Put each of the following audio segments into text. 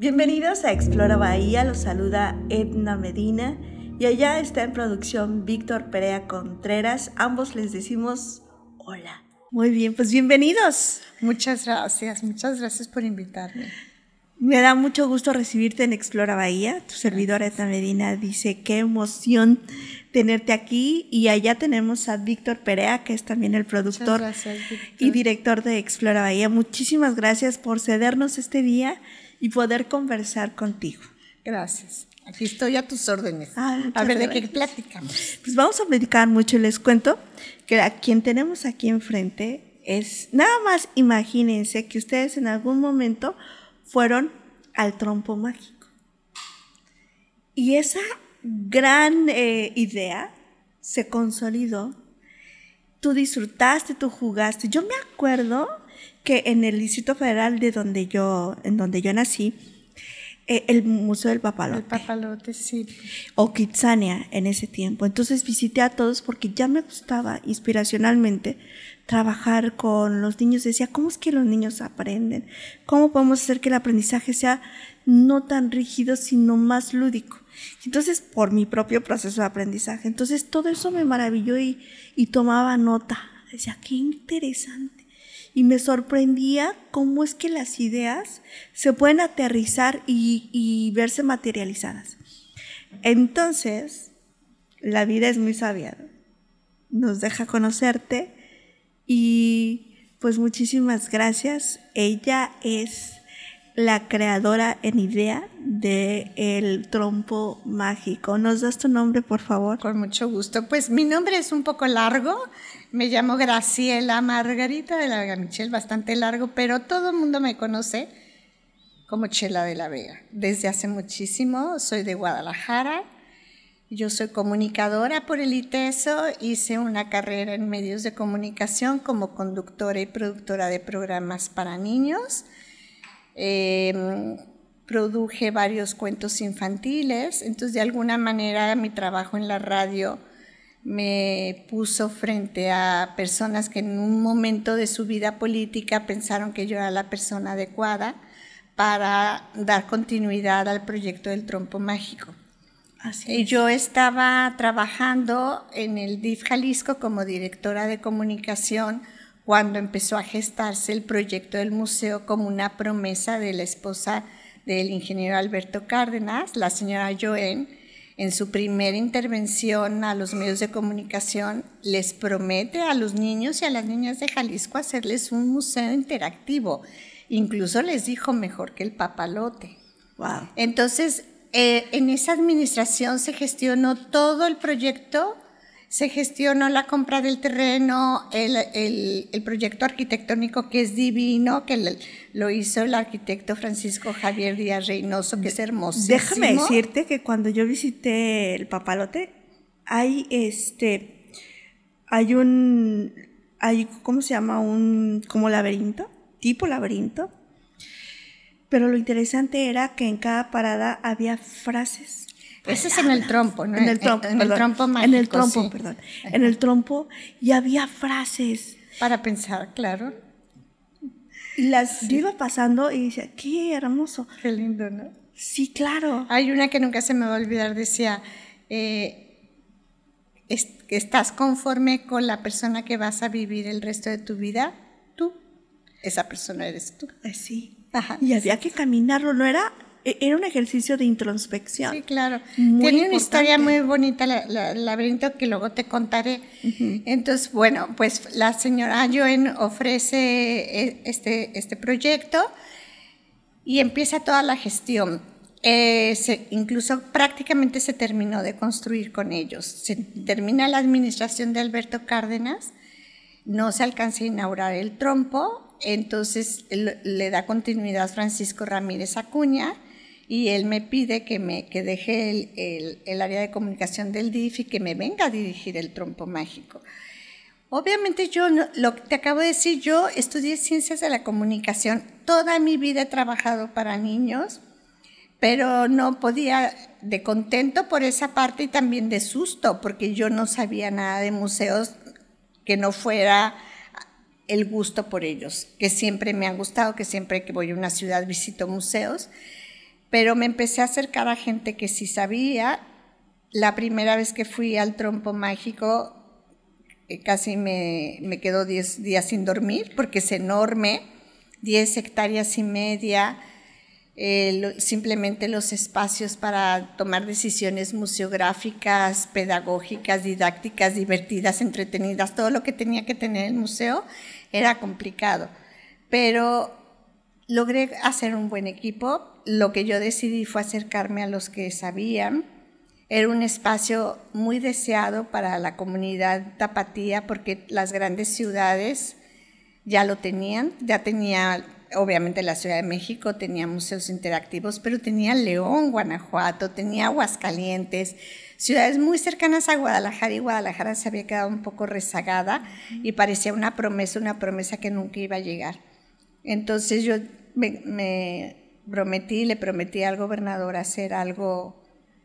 Bienvenidos a Explora Bahía, los saluda Edna Medina y allá está en producción Víctor Perea Contreras. Ambos les decimos hola. Muy bien, pues bienvenidos. Muchas gracias, muchas gracias por invitarme. Me da mucho gusto recibirte en Explora Bahía. Tu servidora Edna Medina dice qué emoción tenerte aquí y allá tenemos a Víctor Perea, que es también el productor y director de Explora Bahía. Muchísimas gracias por cedernos este día y poder conversar contigo. Gracias. Aquí estoy a tus órdenes. Ah, a ver, ¿de qué platicamos? Pues vamos a platicar mucho y les cuento que a quien tenemos aquí enfrente es, nada más imagínense que ustedes en algún momento fueron al trompo mágico. Y esa gran eh, idea se consolidó. Tú disfrutaste, tú jugaste. Yo me acuerdo que en el Distrito Federal de donde yo, en donde yo nací, eh, el Museo del Papalote. El Papalote, sí. O Kitsania en ese tiempo. Entonces visité a todos porque ya me gustaba inspiracionalmente trabajar con los niños. Decía, ¿cómo es que los niños aprenden? ¿Cómo podemos hacer que el aprendizaje sea no tan rígido, sino más lúdico? Entonces, por mi propio proceso de aprendizaje. Entonces, todo eso me maravilló y, y tomaba nota. Decía, qué interesante y me sorprendía cómo es que las ideas se pueden aterrizar y, verse materializadas. Entonces, la vida es muy sabia, nos deja conocerte y pues muchísimas gracias. Ella es la creadora en idea de el trompo mágico. ¿Nos das tu nombre, por favor? Con mucho gusto. Pues mi nombre es un poco largo, me llamo Graciela Margarita de la Vega Michel, bastante largo, pero todo el mundo me conoce como Chela de la Vega. Desde hace muchísimo, soy de Guadalajara. Yo soy comunicadora por el ITESO, hice una carrera en medios de comunicación como conductora y productora de programas para niños. Em, produje varios cuentos infantiles, entonces de alguna manera mi trabajo en la radio me puso frente a personas que en un momento de su vida política pensaron que yo era la persona adecuada para dar continuidad al proyecto del trompo mágico. Así yo estaba trabajando en el DIF Jalisco como directora de comunicación cuando empezó a gestarse el proyecto del museo como una promesa de la esposa del ingeniero Alberto Cárdenas, la señora Joen, en su primera intervención a los medios de comunicación, les promete a los niños y a las niñas de Jalisco hacerles un museo interactivo. Incluso les dijo mejor que el papalote. Wow. Entonces, eh, en esa administración se gestionó todo el proyecto se gestionó la compra del terreno, el, el, proyecto arquitectónico que es divino, que lo hizo el arquitecto Francisco Javier Díaz Reynoso, que es hermosísimo. Déjame decirte que cuando yo visité el Papalote, hay este, hay un, hay, ¿cómo se llama? Un, como laberinto, tipo laberinto. Pero lo interesante era que en cada parada había frases ese es en el trompo, ¿no? En el trompo, en, el trompo mágico, En el trompo, perdón. En el trompo y había frases. Para pensar, claro. Y las iba pasando y decía, qué hermoso. Qué lindo, ¿no? Sí, claro. Hay una que nunca se me va a olvidar, decía, eh, ¿estás conforme con la persona que vas a vivir el resto de tu vida? Tú, esa persona eres tú. Sí. Ajá. Y había que caminarlo, no era era un ejercicio de introspección. Sí, claro. Tiene una historia muy bonita, el laberinto, que luego te contaré. Entonces, bueno, pues la señora Joen ofrece e, este, este proyecto y empieza toda la gestión. Eh, incluso prácticamente se terminó de construir con ellos. Se termina la administración de Alberto Cárdenas, no se alcanza a inaugurar el trompo, entonces le da continuidad Francisco Ramírez Acuña y él me pide que, me, que deje el, el, área de comunicación del DIF y que me venga a dirigir el trompo mágico. Obviamente yo, lo que te acabo de decir, yo estudié ciencias de la comunicación, toda mi vida he trabajado para niños, pero no podía, de contento por esa parte y también de susto, porque yo no sabía nada de museos que no fuera el gusto por ellos, que siempre me han gustado, que siempre que voy a una ciudad visito museos pero me empecé a acercar a gente que sí sabía. La primera vez que fui al trompo mágico, eh, casi me, me quedo 10 días sin dormir porque es enorme, 10 hectáreas y media, eh, simplemente los espacios para tomar decisiones museográficas, pedagógicas, didácticas, divertidas, entretenidas, todo lo que tenía que tener el museo era complicado. Pero logré hacer un buen equipo. Lo que yo decidí fue acercarme a los que sabían. Era un espacio muy deseado para la comunidad tapatía porque las grandes ciudades ya lo tenían, ya tenía, obviamente la Ciudad de México tenía museos interactivos, pero tenía León, Guanajuato, tenía Aguascalientes, ciudades muy cercanas a Guadalajara y Guadalajara se había quedado un poco rezagada y parecía una promesa, una promesa que nunca iba a llegar. Entonces yo me, prometí, le prometí al gobernador hacer algo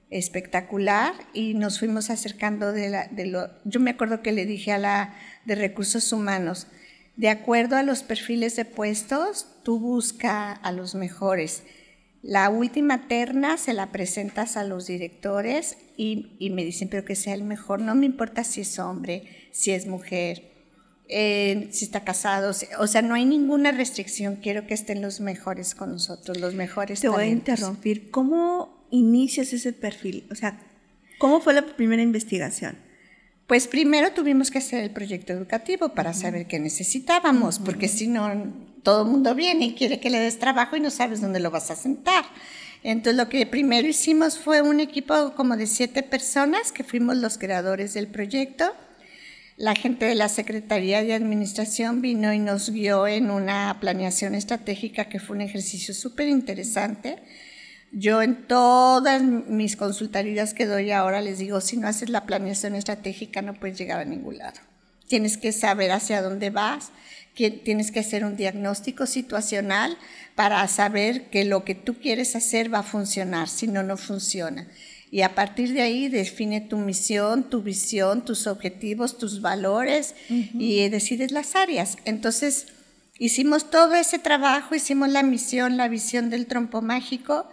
espectacular y nos fuimos acercando de, la, lo... Yo me acuerdo que le dije a la de recursos humanos, de acuerdo a los perfiles de puestos, tú busca a los mejores. La última terna se la presentas a los directores y, y me dicen, pero que sea el mejor, no me importa si es hombre, si es mujer eh, si está casado, o sea, no hay ninguna restricción, quiero que estén los mejores con nosotros, los mejores. Te voy a interrumpir, ¿cómo inicias ese perfil? O sea, ¿cómo fue la primera investigación? Pues primero tuvimos que hacer el proyecto educativo para saber qué necesitábamos, porque si no, todo el mundo viene y quiere que le des trabajo y no sabes dónde lo vas a sentar. Entonces lo que primero hicimos fue un equipo como de siete personas que fuimos los creadores del proyecto la gente de la Secretaría de Administración vino y nos guió en una planeación estratégica que fue un ejercicio súper interesante. Yo en todas mis consultorías que doy ahora les digo, si no haces la planeación estratégica no puedes llegar a ningún lado. Tienes que saber hacia dónde vas, tienes que hacer un diagnóstico situacional para saber que lo que tú quieres hacer va a funcionar, si no, no funciona y a partir de ahí define tu misión, tu visión, tus objetivos, tus valores y decides las áreas. Entonces, hicimos todo ese trabajo, hicimos la misión, la visión del trompo mágico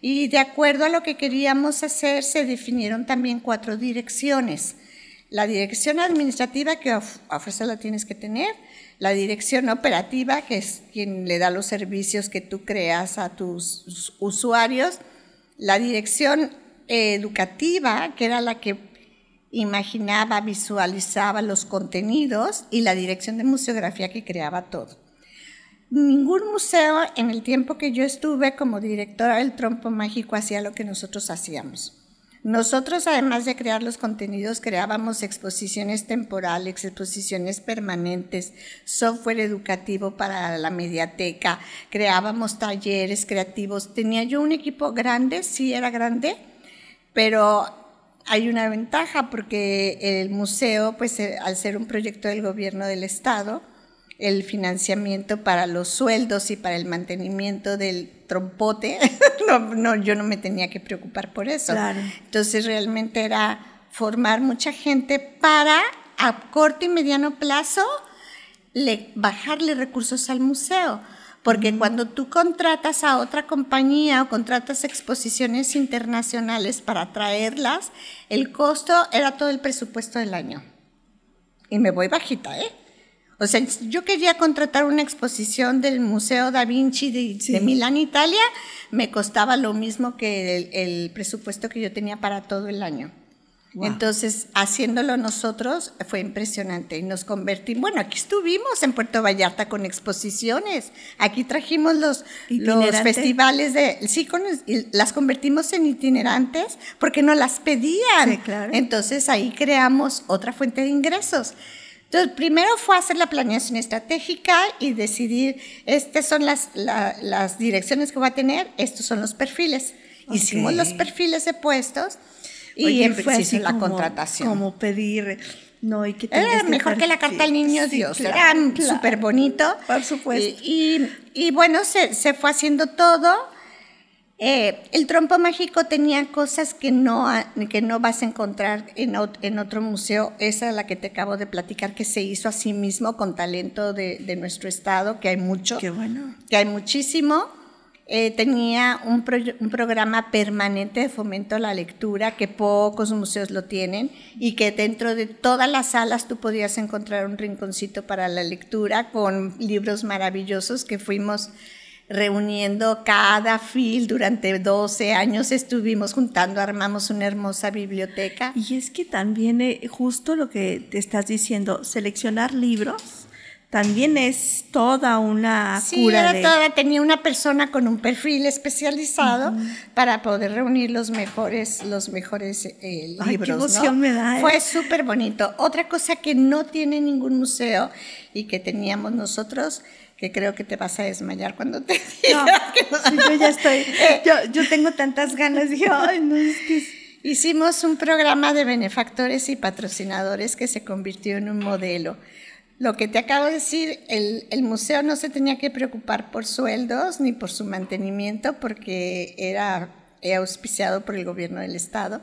y de acuerdo a lo que queríamos hacer se definieron también cuatro direcciones. La dirección administrativa, que a fuerza la tienes que tener, la dirección operativa, que es quien le da los servicios que tú creas a tus usuarios, la dirección educativa, que era la que imaginaba, visualizaba los contenidos, y la dirección de museografía que creaba todo. Ningún museo en el tiempo que yo estuve como directora del Trompo Mágico hacía lo que nosotros hacíamos. Nosotros, además de crear los contenidos, creábamos exposiciones temporales, exposiciones permanentes, software educativo para la mediateca, creábamos talleres creativos. Tenía yo un equipo grande, sí era grande, pero hay una ventaja porque el museo, pues eh, al ser un proyecto del gobierno del estado, el financiamiento para los sueldos y para el mantenimiento del trompote, no, yo no me tenía que preocupar por eso. Entonces realmente era formar mucha gente para a corto y mediano plazo bajarle recursos al museo. Porque cuando tú contratas a otra compañía o contratas exposiciones internacionales para traerlas, el costo era todo el presupuesto del año. Y me voy bajita, ¿eh? O sea, yo quería contratar una exposición del Museo da Vinci de, Milán, Italia, me costaba lo mismo que el presupuesto que yo tenía para todo el año. Entonces, haciéndolo nosotros fue impresionante y nos convertimos, bueno, aquí estuvimos en Puerto Vallarta con exposiciones, aquí trajimos los, los festivales de, sí, las convertimos en itinerantes porque no las pedían. claro. Entonces ahí creamos otra fuente de ingresos. Entonces, primero fue hacer la planeación estratégica y decidir, estas son las, las direcciones que va a tener, estos son los perfiles. Hicimos los perfiles de puestos y fue así la contratación. Como pedir, no, y que Era mejor que la carta al niño Dios, era súper bonito. Por supuesto. Y, y, bueno, se, se, fue haciendo todo. Eh, el trompo mágico tenía cosas que no, que no vas a encontrar en, en, otro museo. Esa es la que te acabo de platicar, que se hizo a sí mismo con talento de, de nuestro estado, que hay mucho. Qué bueno. Que hay muchísimo. Eh, tenía un, programa permanente de fomento a la lectura que pocos museos lo tienen y que dentro de todas las salas tú podías encontrar un rinconcito para la lectura con libros maravillosos que fuimos reuniendo cada fil durante 12 años estuvimos juntando, armamos una hermosa biblioteca. Y es que también eh, justo lo que te estás diciendo, seleccionar libros también es toda una sí, Era toda, tenía una persona con un perfil especializado para poder reunir los mejores, los mejores eh, libros. qué me da, ¿eh? Fue súper bonito. Otra cosa que no tiene ningún museo y que teníamos nosotros que creo que te vas a desmayar cuando te diga no, yo ya estoy, yo, yo, tengo tantas ganas, dije, ay, no, es que... Hicimos un programa de benefactores y patrocinadores que se convirtió en un modelo. Lo que te acabo de decir, el, el, museo no se tenía que preocupar por sueldos ni por su mantenimiento porque era auspiciado por el gobierno del estado,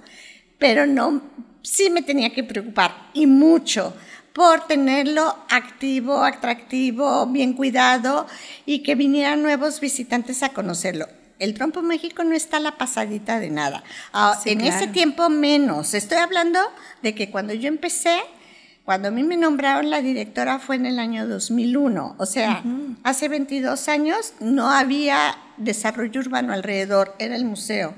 pero no, sí me tenía que preocupar y mucho por tenerlo activo, atractivo, bien cuidado y que vinieran nuevos visitantes a conocerlo. El Trompo México no está a la pasadita de nada. Ah, en ese tiempo menos. Estoy hablando de que cuando yo empecé, cuando a mí me nombraron la directora fue en el año 2001. O sea, hace 22 años no había desarrollo urbano alrededor, era el museo.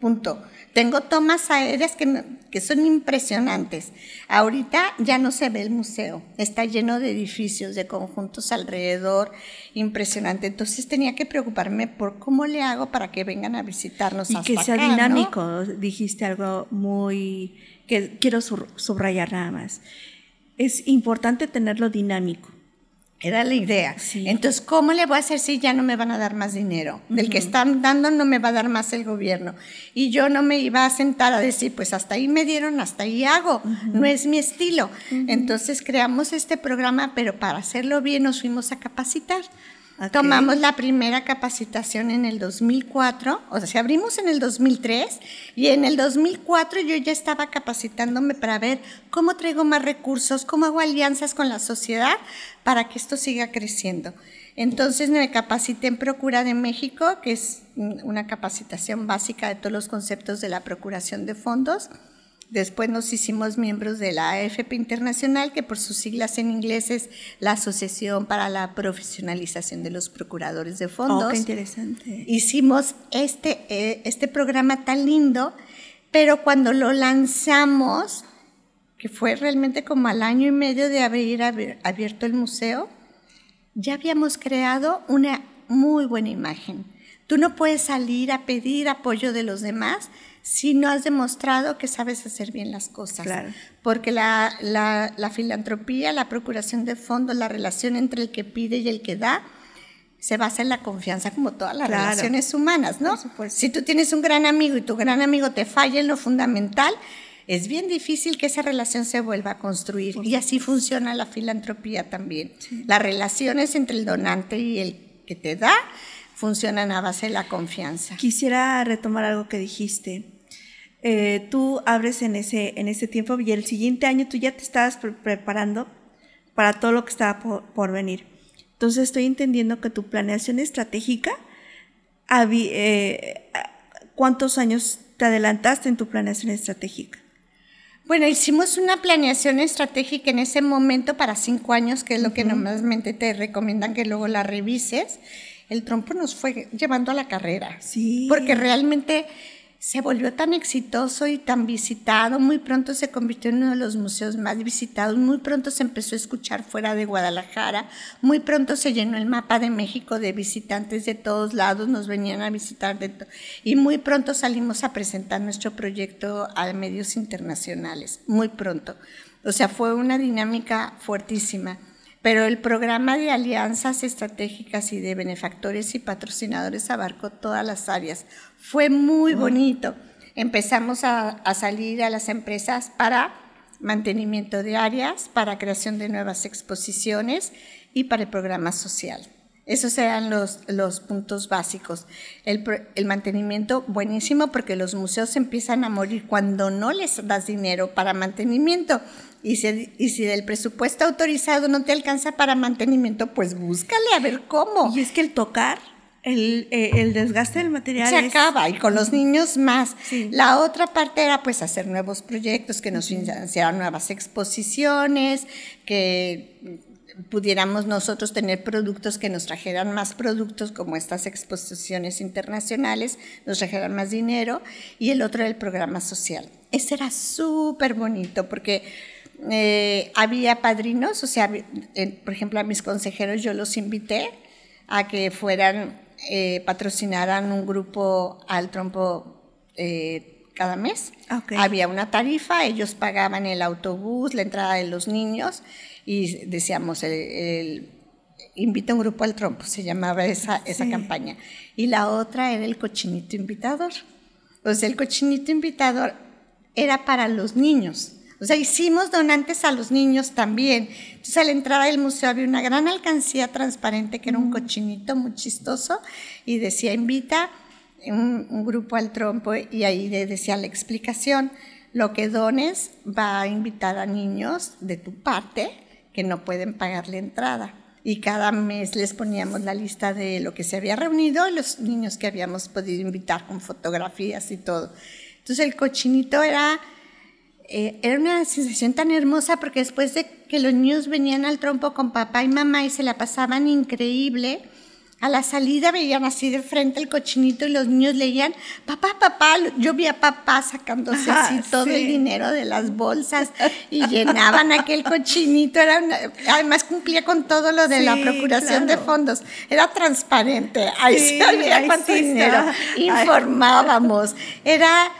Punto. Tengo tomas aéreas que, que, son impresionantes. Ahorita ya no se ve el museo, está lleno de edificios, de conjuntos alrededor, impresionante. Entonces tenía que preocuparme por cómo le hago para que vengan a visitarnos. Y que sea dinámico, dijiste algo muy que quiero subrayar nada más. Es importante tenerlo dinámico. Era la idea. Entonces, ¿cómo le voy a hacer si ya no me van a dar más dinero? Del que están dando no me va a dar más el gobierno. Y yo no me iba a sentar a decir, pues hasta ahí me dieron, hasta ahí hago. No es mi estilo. Entonces creamos este programa, pero para hacerlo bien nos fuimos a capacitar. Tomamos la primera capacitación en el 2004, o sea, abrimos en el 2003 y en el 2004 yo ya estaba capacitándome para ver cómo traigo más recursos, cómo hago alianzas con la sociedad para que esto siga creciendo. Entonces me capacité en Procura de México, que es una capacitación básica de todos los conceptos de la procuración de fondos. Después nos hicimos miembros de la AFP Internacional, que por sus siglas en inglés es la Asociación para la Profesionalización de los Procuradores de Fondos. Oh, qué interesante. Hicimos este, eh, este programa tan lindo, pero cuando lo lanzamos, que fue realmente como al año y medio de haber abierto el museo, ya habíamos creado una muy buena imagen. Tú no puedes salir a pedir apoyo de los demás si no has demostrado que sabes hacer bien las cosas. Porque la, la, filantropía, la procuración de fondos, la relación entre el que pide y el que da, se basa en la confianza como todas las relaciones humanas, ¿no? Si tú tienes un gran amigo y tu gran amigo te falla en lo fundamental, es bien difícil que esa relación se vuelva a construir. y así funciona la filantropía también. Las relaciones entre el donante y el que te da funcionan a base de la confianza. Quisiera retomar algo que dijiste. Eh, tú abres en ese, en ese tiempo y el siguiente año tú ya te estabas preparando para todo lo que estaba por, venir. Entonces estoy entendiendo que tu planeación estratégica, eh, ¿cuántos años te adelantaste en tu planeación estratégica? Bueno, hicimos una planeación estratégica en ese momento para cinco años, que es lo que normalmente te recomiendan que luego la revises. El trompo nos fue llevando a la carrera. Sí. Porque realmente se volvió tan exitoso y tan visitado, muy pronto se convirtió en uno de los museos más visitados, muy pronto se empezó a escuchar fuera de Guadalajara, muy pronto se llenó el mapa de México de visitantes de todos lados, nos venían a visitar y muy pronto salimos a presentar nuestro proyecto a medios internacionales, muy pronto. O sea, fue una dinámica fuertísima pero el programa de alianzas estratégicas y de benefactores y patrocinadores abarcó todas las áreas. Fue muy bonito. Empezamos a, salir a las empresas para mantenimiento de áreas, para creación de nuevas exposiciones y para el programa social. Esos eran los, los puntos básicos. El, el, mantenimiento, buenísimo, porque los museos empiezan a morir cuando no les das dinero para mantenimiento. Y si, y si del presupuesto autorizado no te alcanza para mantenimiento, pues búscale a ver cómo. Y es que el tocar el, eh, el desgaste del material se es- acaba y con los niños más. Sí. La otra parte era pues hacer nuevos proyectos, que nos financiaran nuevas exposiciones, que pudiéramos nosotros tener productos que nos trajeran más productos como estas exposiciones internacionales, nos trajeran más dinero y el otro era el programa social. Ese era súper bonito porque eh, había padrinos, o sea, eh, por ejemplo a mis consejeros yo los invité a que fueran, eh, patrocinaran un grupo al trompo eh, cada mes. Ok. Había una tarifa, ellos pagaban el autobús, la entrada de los niños y decíamos, el, el- invita un grupo al trompo, se llamaba esa, esa Sí. campaña. Y la otra era el cochinito invitador. O sea, el cochinito invitador era para los niños. O sea, hicimos donantes a los niños también. Entonces, a la entrada del museo había una gran alcancía transparente que era un cochinito muy chistoso y decía, invita un, un grupo al trompo y ahí decía la explicación. Lo que dones va a invitar a niños de tu parte que no pueden pagar la entrada. Y cada mes les poníamos la lista de lo que se había reunido y los niños que habíamos podido invitar con fotografías y todo. Entonces el cochinito era, eh, era una sensación tan hermosa porque después de que los niños venían al trompo con papá y mamá y se la pasaban increíble, a la salida veían así de frente el cochinito y los niños leían, papá, papá, yo vi a papá sacándose Ajá, así todo el sí. dinero de las bolsas y llenaban aquel cochinito, era una- además cumplía con todo lo de la Sí, procuración de claro. fondos, era transparente, ahí Sí, se veía cuánto dinero, informábamos, era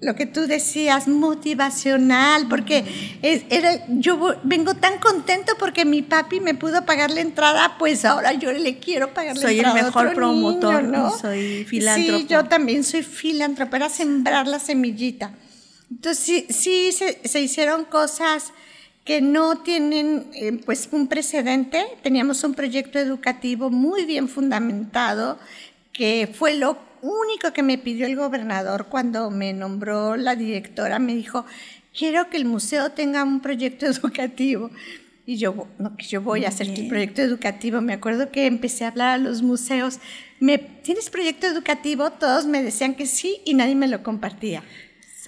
lo que tú decías, motivacional, porque es- era, yo vengo tan contento porque mi papi me pudo pagar la entrada, pues ahora yo le quiero pagar la Soy el entrada a mejor otro promotor niño, ¿no? soy filántropo. Sí, yo también soy filántropo, era sembrar la semillita. Entonces sí, sí se, se hicieron cosas que no tienen eh, pues un precedente. Teníamos un proyecto educativo muy bien fundamentado, que fue lo único que me pidió el gobernador cuando me nombró la directora. Me dijo, quiero que el museo tenga un proyecto educativo. Y yo, no, que yo voy a hacer el proyecto educativo. Me acuerdo que empecé a hablar a los museos. Me, ¿Tienes proyecto educativo? Todos me decían que sí y nadie me lo compartía.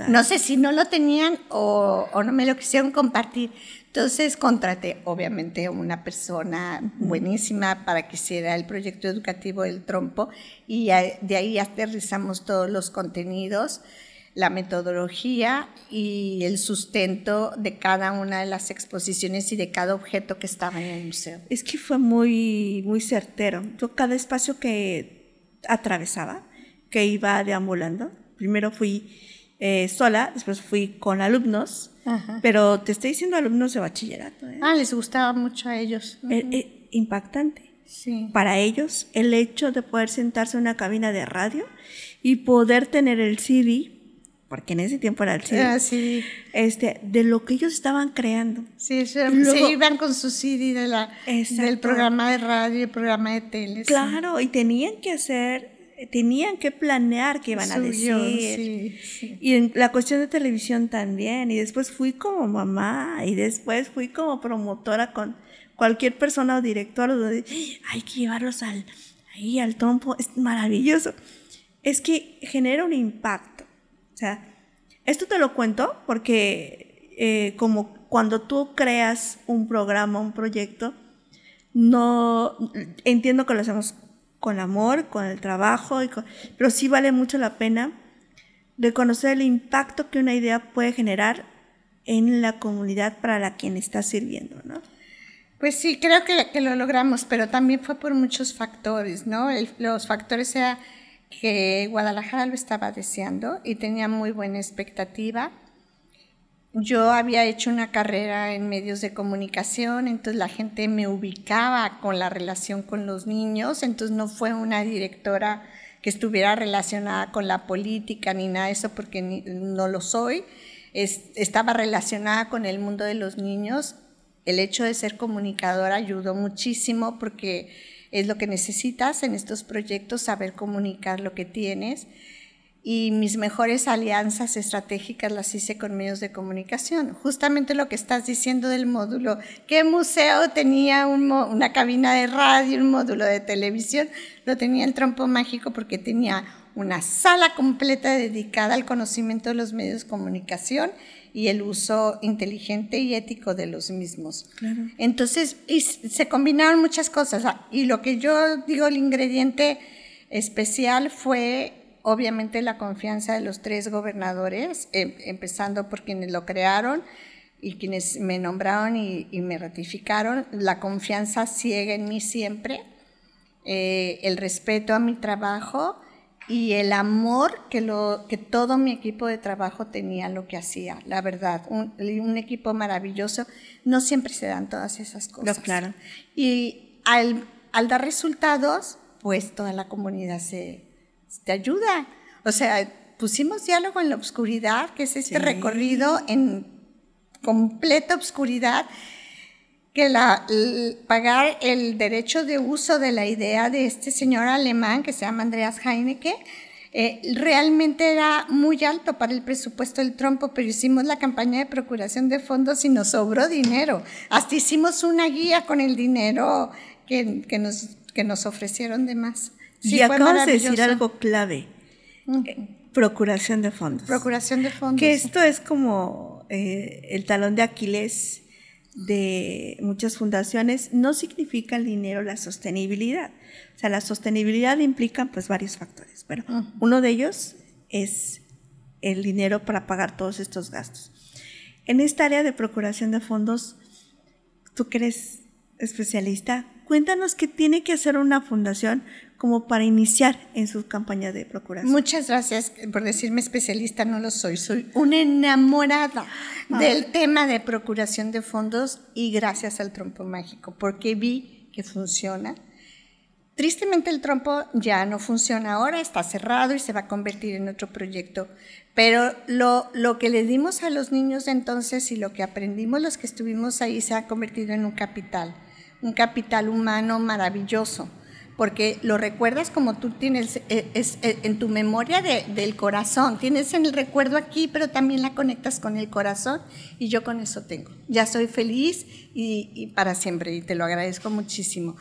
No sé si no lo tenían o, o no me lo quisieron compartir. Entonces contraté, obviamente, a una persona buenísima para que hiciera el proyecto educativo del trompo y de ahí aterrizamos todos los contenidos, la metodología y el sustento de cada una de las exposiciones y de cada objeto que estaba en el museo. Es que fue muy, muy certero. Yo cada espacio que atravesaba, que iba deambulando, primero fui eh, sola, después fui con alumnos, Ajá. pero te estoy diciendo alumnos de bachillerato. ¿eh? Ah, les gustaba mucho a ellos. Eh, eh, impactante. Sí. Para ellos, el hecho de poder sentarse en una cabina de radio y poder tener el CD, porque en ese tiempo era el CD, Ah, sí. este, de lo que ellos estaban creando. Sí, se, Y luego- se iban con su CD de la, del programa de radio y el programa de tele. sí. Claro, y tenían que hacer, tenían que planear qué iban a decir. sí, sí. Y en la cuestión de televisión también. Y después fui como mamá y después fui como promotora con cualquier persona o director. donde, Hay que llevarlos al, ahí al trompo. Es maravilloso. Es que genera un impacto. O sea, esto te lo cuento porque eh, como cuando tú creas un programa, un proyecto, no entiendo que lo hacemos con amor, con el trabajo, y con- pero sí vale mucho la pena reconocer el impacto que una idea puede generar en la comunidad para la quien está sirviendo, ¿no? Pues sí, creo que, que lo logramos, pero también fue por muchos factores, ¿no? Los factores era que Guadalajara lo estaba deseando y tenía muy buena expectativa. Yo había hecho una carrera en medios de comunicación, entonces la gente me ubicaba con la relación con los niños, entonces no fue una directora que estuviera relacionada con la política ni nada de eso, porque no lo soy. Es- estaba relacionada con el mundo de los niños. El hecho de ser comunicadora ayudó muchísimo porque es lo que necesitas en estos proyectos, saber comunicar lo que tienes. Y mis mejores alianzas estratégicas las hice con medios de comunicación. Justamente lo que estás diciendo del módulo, ¿qué museo tenía una cabina de radio, un módulo de televisión? Lo tenía el trompo mágico porque tenía una sala completa dedicada al conocimiento de los medios de comunicación y el uso inteligente y ético de los mismos. Entonces, se combinaron muchas cosas. Ah, y lo que yo digo, el ingrediente especial fue obviamente la confianza de los tres gobernadores, em, empezando por quienes lo crearon y quienes me nombraron y, me ratificaron, la confianza ciega en mí siempre, eh, el respeto a mi trabajo y el amor que, lo, que todo mi equipo de trabajo tenía lo que hacía, la verdad, un, un equipo maravilloso. No siempre se dan todas esas cosas. claro. Y al, al, dar resultados, pues toda la comunidad se, te ayuda. O sea, pusimos diálogo en la oscuridad, que es este recorrido en completa oscuridad que la, pagar el derecho de uso de la idea de este señor alemán que se llama Andreas Heineke eh, realmente era muy alto para el presupuesto del trompo, pero hicimos la campaña de procuración de fondos y nos sobró dinero. Hasta hicimos una guía con el dinero que, que, nos, que nos ofrecieron de más. Y acabas de decir algo clave. Procuración de fondos. Procuración de fondos. Que esto es como eh, el talón de Aquiles de muchas fundaciones, no significa el dinero la sostenibilidad. O sea, la sostenibilidad implica pues varios factores, pero uno de ellos es el dinero para pagar todos estos gastos. En esta área de procuración de fondos, tú que eres especialista, cuéntanos qué tiene que hacer una fundación como para iniciar en su campaña de procuración. Muchas gracias por decirme especialista, no lo soy, soy una enamorada del tema de procuración de fondos y gracias al trompo mágico, porque vi que funciona. Tristemente el trompo ya no funciona ahora, está cerrado y se va a convertir en otro proyecto, pero lo, lo que le dimos a los niños de entonces y lo que aprendimos los que estuvimos ahí se ha convertido en un capital, un capital humano maravilloso porque lo recuerdas como tú tienes eh, es, eh, en tu memoria del corazón. Tienes en el recuerdo aquí, pero también la conectas con el corazón y yo con eso tengo. Ya soy feliz y, para siempre y te lo agradezco muchísimo.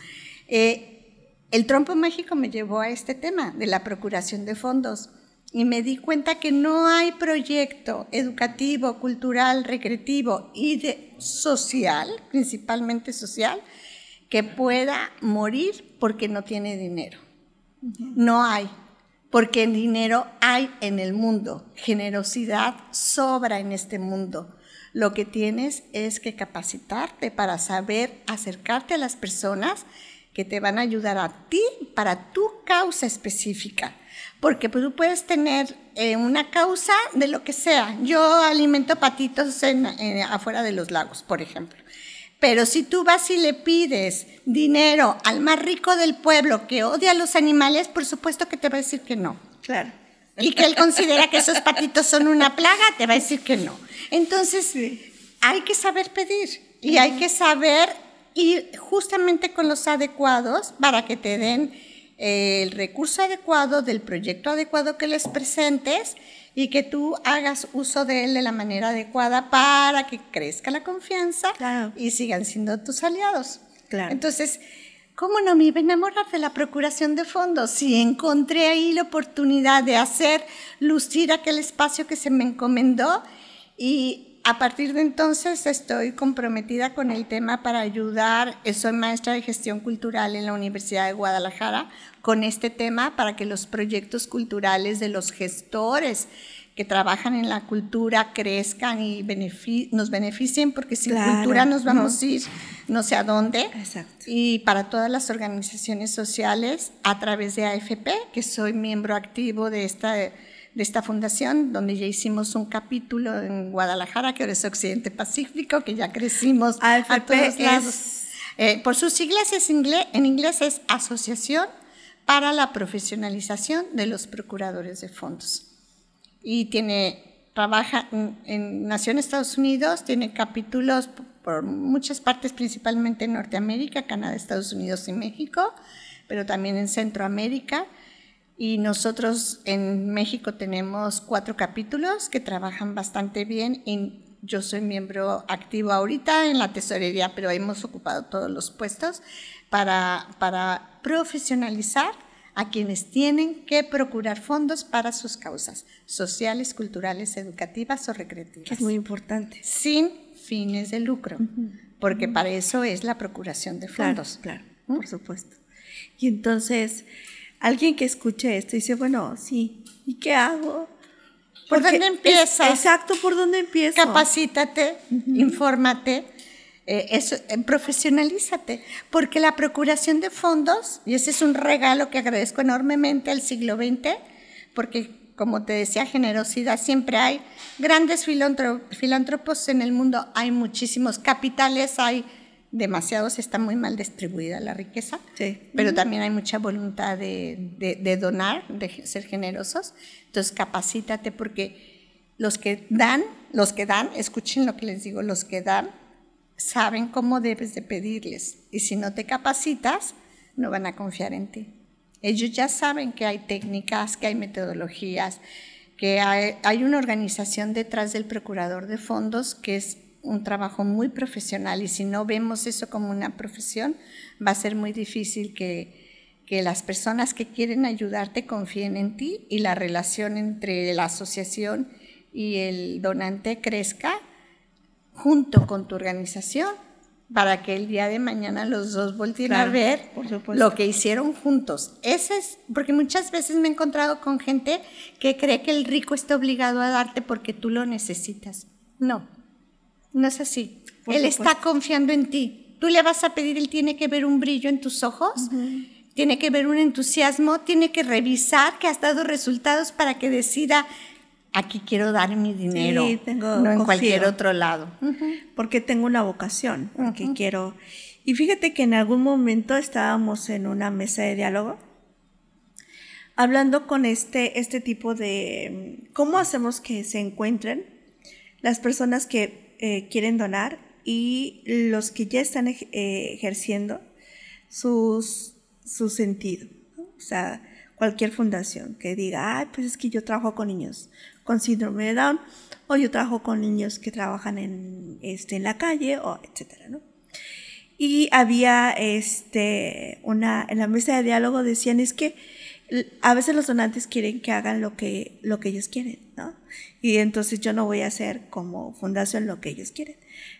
Eh, el trompo mágico me llevó a este tema de la procuración de fondos y me di cuenta que no hay proyecto educativo, cultural, recreativo y de social, principalmente social, que pueda morir porque no tiene dinero. No hay, porque el dinero hay en el mundo. Generosidad sobra en este mundo. Lo que tienes es que capacitarte para saber acercarte a las personas que te van a ayudar a ti para tu causa específica. Porque tú puedes tener eh, una causa de lo que sea. Yo alimento patitos afuera de los lagos, por ejemplo. Pero si tú vas y le pides dinero al más rico del pueblo que odia a los animales, por supuesto que te va a decir que no. Claro. Y que él considera que esos patitos son una plaga, te va a decir que no. Entonces, hay que saber pedir y hay que saber ir justamente con los adecuados para que te den el recurso adecuado del proyecto adecuado que les presentes y que tú hagas uso de él de la manera adecuada para que crezca la confianza y sigan siendo tus aliados. Claro. Entonces, ¿cómo no me iba a enamorar de la procuración de fondos? Si encontré ahí la oportunidad de hacer lucir aquel espacio que se me encomendó y a partir de entonces estoy comprometida con el tema para ayudar, soy maestra de gestión cultural en la Universidad de Guadalajara, con este tema para que los proyectos culturales de los gestores que trabajan en la cultura crezcan y nos beneficien, porque sin cultura nos vamos a ir no sé a dónde. Exacto. Y para todas las organizaciones sociales, a través de AFP, que soy miembro activo de esta de esta fundación, donde ya hicimos un capítulo en Guadalajara, que ahora es Occidente Pacífico, que ya crecimos a todos lados. Eh, por sus siglas es inglés, en inglés es Asociación para la Profesionalización de los Procuradores de Fondos. Y tiene, trabaja en, nació en Estados Unidos, tiene capítulos por muchas partes, principalmente en Norteamérica, Canadá, Estados Unidos y México, pero también en Centroamérica Y nosotros en México tenemos cuatro capítulos que trabajan bastante bien y yo soy miembro activo ahorita en la tesorería, pero hemos ocupado todos los puestos para, para profesionalizar a quienes tienen que procurar fondos para sus causas sociales, culturales, educativas o recreativas. Es muy importante. Sin fines de lucro, porque para eso es la procuración de fondos. Claro, claro por supuesto. Y entonces, alguien que escuche esto dice, bueno, sí, ¿y qué hago? ¿Por dónde empiezas? exacto, ¿por dónde empiezo? Capacítate, infórmate, eh, eso, eh, profesionalízate, porque la procuración de fondos, y ese es un regalo que agradezco enormemente al siglo XX, porque como te decía, generosidad siempre hay, grandes filántropos en el mundo, hay muchísimos capitales, hay demasiados, está muy mal distribuida la riqueza, pero también hay mucha voluntad de, donar, de ser generosos. Entonces, capacítate porque los que dan, los que dan, escuchen lo que les digo, los que dan saben cómo debes de pedirles y si no te capacitas, no van a confiar en ti. Ellos ya saben que hay técnicas, que hay metodologías, que hay, hay una organización detrás del procurador de fondos que es un trabajo muy profesional y si no vemos eso como una profesión, va a ser muy difícil que, que las personas que quieren ayudarte confíen en ti y la relación entre la asociación y el donante crezca junto con tu organización para que el día de mañana los dos volteen a ver lo que hicieron juntos. Ese es, porque muchas veces me he encontrado con gente que cree que el rico está obligado a darte porque tú lo necesitas. No, no es así. Él está confiando en ti. Tú le vas a pedir, él tiene que ver un brillo en tus ojos, tiene que ver un entusiasmo, tiene que revisar que has dado resultados para que decida, aquí quiero dar mi dinero, no en cualquier otro lado. Porque tengo una vocación, porque quiero... Y fíjate que en algún momento estábamos en una mesa de diálogo hablando con este, este tipo de cómo hacemos que se encuentren las personas que eh, quieren donar y los que ya están eh, ejerciendo sus, su sentido. O sea, cualquier fundación que diga, ay, pues es que yo trabajo con niños con síndrome de Down o yo trabajo con niños que trabajan en, este, en la calle o etcétera, ¿no? Y había este, una, en la mesa de diálogo decían, es que a veces los donantes quieren que hagan lo que, lo que ellos quieren, ¿no? Y entonces yo no voy a hacer como fundación lo que ellos quieren.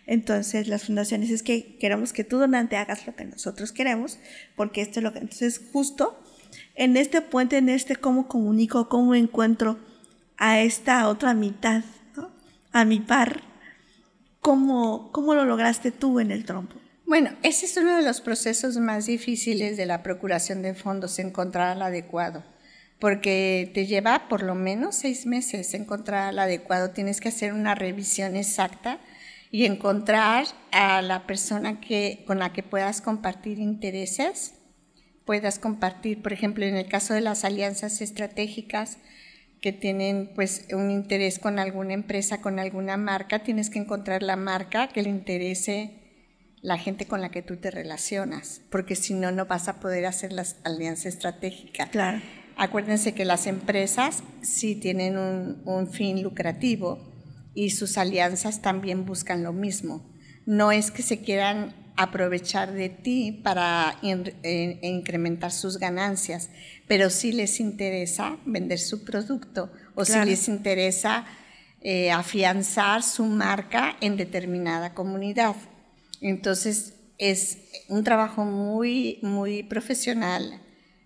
Entonces las fundaciones es que queremos que tú donante hagas lo que nosotros queremos, porque esto es lo que... Entonces justo en este puente, en este cómo comunico, cómo encuentro a esta otra mitad, ¿no? A mi par, ¿cómo, cómo lo lograste tú en el trompo? Bueno, ese es uno de los procesos más difíciles de la procuración de fondos, encontrar al adecuado, porque te lleva por lo menos seis meses encontrar al adecuado. Tienes que hacer una revisión exacta y encontrar a la persona con la que puedas compartir intereses, puedas compartir, por ejemplo, en el caso de las alianzas estratégicas, que tienen pues un interés con alguna empresa, con alguna marca, tienes que encontrar la marca que le interese la gente con la que tú te relacionas, porque si no, no vas a poder hacer las alianzas estratégicas. Claro. Acuérdense que las empresas sí tienen un, fin lucrativo y sus alianzas también buscan lo mismo. No es que se quieran aprovechar de ti para incrementar sus ganancias, pero sí les interesa vender su producto o si les interesa eh, afianzar su marca en determinada comunidad. Entonces es un trabajo muy, muy profesional,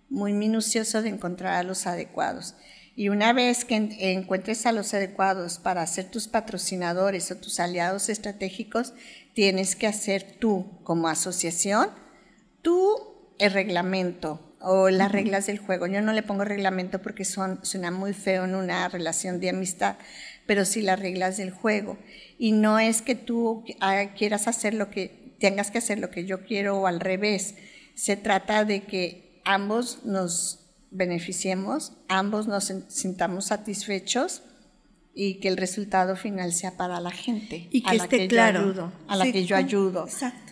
muy minucioso de encontrar a los adecuados. Y una vez que encuentres a los adecuados para ser tus patrocinadores o tus aliados estratégicos, tienes que hacer tú como asociación, tú el reglamento o las reglas del juego. Yo no le pongo reglamento porque son, suena muy feo en una relación de amistad, pero sí las reglas del juego. Y no es que tú ah, quieras hacer lo que, tengas que hacer lo que yo quiero o al revés. Se trata de que ambos nos beneficiemos, ambos nos sintamos satisfechos y que el resultado final sea para la gente y que a la que claro. yo ayudo, a la que yo ayudo.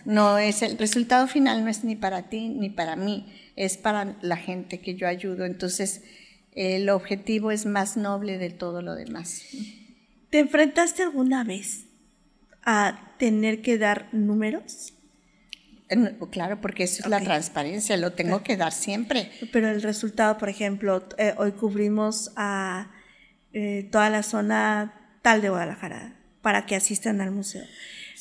No es el resultado final no es ni para ti ni para mí, es para la gente que yo ayudo. Entonces, el objetivo es más noble de todo lo demás. ¿Te enfrentaste alguna vez a tener que dar números? Claro, porque eso es la transparencia, lo tengo que dar siempre. Pero el resultado, por ejemplo, eh, hoy cubrimos a eh, toda la zona tal de Guadalajara para que asistan al museo.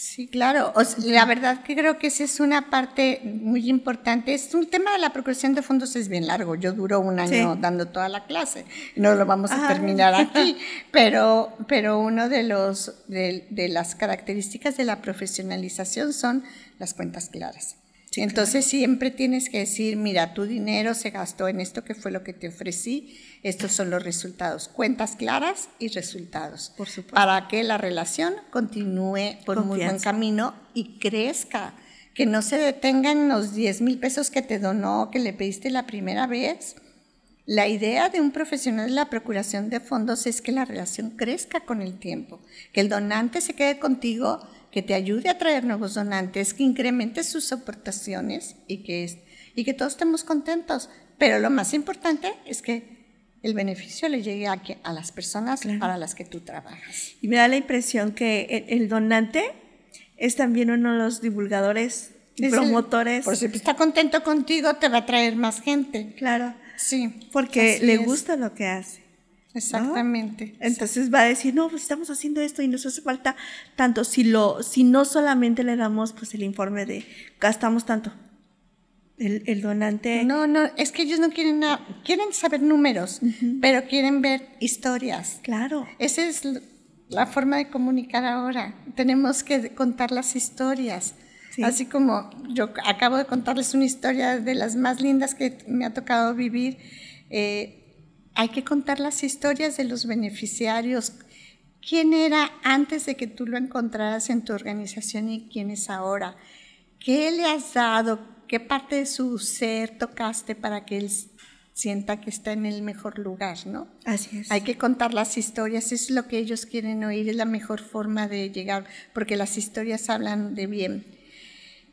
Sí, claro. la verdad que creo que esa es una parte muy importante. Es un tema de la procuración de fondos es bien largo. Yo duro un año dando toda la clase. No lo vamos a terminar aquí. Pero, pero uno de los de, las características de la profesionalización son las cuentas claras. Entonces siempre tienes que decir, mira, tu dinero se gastó en esto que fue lo que te ofrecí, estos son los resultados, cuentas claras y resultados, por supuesto. para que la relación continúe por un muy buen camino y crezca, que no se detengan los 10 mil pesos que te donó, que le pediste la primera vez. La idea de un profesional de la procuración de fondos es que la relación crezca con el tiempo, que el donante se quede contigo que te ayude a traer nuevos donantes, que incremente sus aportaciones y que, y que todos estemos contentos. Pero lo más importante es que el beneficio le llegue a, a las personas para las que tú trabajas. Y me da la impresión que el, donante es también uno de los divulgadores y promotores. por si está contento contigo, te va a traer más gente. Claro. Sí. Porque le gusta lo que hace. Exactamente. Entonces va a decir, no, pues estamos haciendo esto y nos hace falta tanto. Si, lo, si no solamente le damos pues el informe de gastamos tanto. El, el donante. No, no, es que ellos no quieren nada, quieren saber números, pero quieren ver historias. Claro. Esa es la forma de comunicar ahora. Tenemos que contar las historias. Así como yo acabo de contarles una historia de las más lindas que me ha tocado vivir. Eh, hay que contar las historias de los beneficiarios. ¿Quién era antes de que tú lo encontraras en tu organización y quién es ahora? ¿Qué le has dado? ¿Qué parte de su ser tocaste para que él sienta que está en el mejor lugar, ¿no? Así es. Hay que contar las historias, es lo que ellos quieren oír, es la mejor forma de llegar, porque las historias hablan de bien.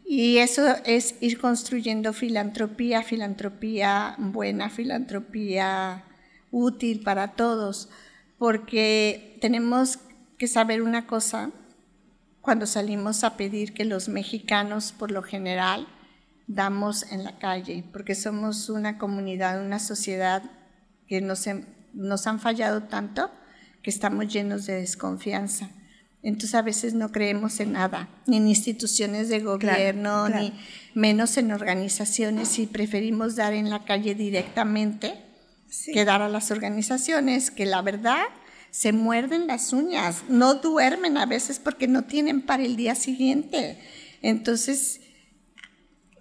Y eso es ir construyendo filantropía, filantropía buena, filantropía útil para todos, porque tenemos que saber una cosa cuando salimos a pedir que los mexicanos, por lo general, damos en la calle, porque somos una comunidad, una sociedad que nos, nos han fallado tanto que estamos llenos de desconfianza. Entonces a veces no creemos en nada, ni en instituciones de gobierno, ni menos en organizaciones y preferimos dar en la calle directamente que dar a las organizaciones, que la verdad se muerden las uñas, no duermen a veces porque no tienen para el día siguiente. Entonces,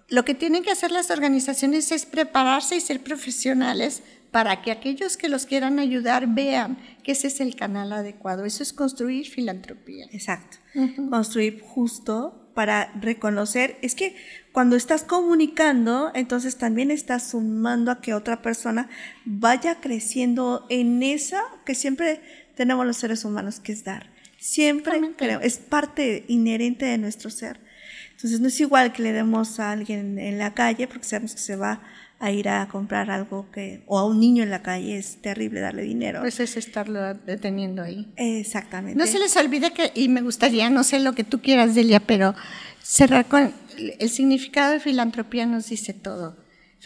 lo que tienen que hacer las organizaciones es prepararse y ser profesionales para que aquellos que los quieran ayudar vean que ese es el canal adecuado. Eso es construir filantropía. Exacto. Construir justo para reconocer, es que cuando estás comunicando, entonces también estás sumando a que otra persona vaya creciendo en esa que siempre tenemos los seres humanos, que es dar. Siempre creo, es parte inherente de nuestro ser. Entonces no es igual que le demos a alguien en la calle, porque sabemos que se va a ir a comprar algo que, o a un niño en la calle, es terrible darle dinero. Pues es estarlo deteniendo ahí. Exactamente. No se les olvide que, y me gustaría, no sé lo que tú quieras, Delia, pero cerrar con el significado de filantropía nos dice todo.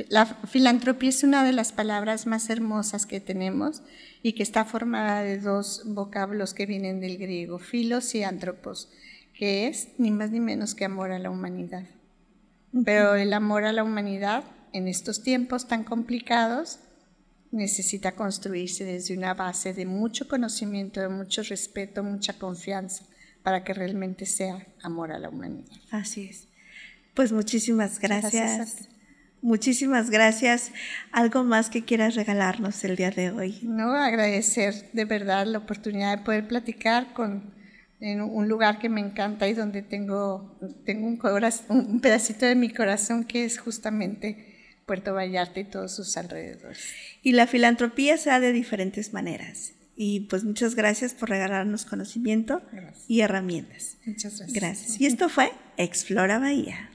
La filantropía es una de las palabras más hermosas que tenemos y que está formada de dos vocablos que vienen del griego, filos y antropos, que es ni más ni menos que amor a la humanidad. Pero el amor a la humanidad en estos tiempos tan complicados necesita construirse desde una base de mucho conocimiento, de mucho respeto, mucha confianza, para que realmente sea amor a la humanidad. Así es. Pues muchísimas gracias. muchísimas gracias. ¿Algo más que quieras regalarnos el día de hoy? No, agradecer de verdad la oportunidad de poder platicar con en un lugar que me encanta y donde tengo, tengo un, un pedacito de mi corazón que es justamente Puerto Vallarta y todos sus alrededores. Y la filantropía se da de diferentes maneras. Y pues muchas gracias por regalarnos conocimiento y herramientas. Muchas gracias. Gracias. Y esto fue Explora Bahía.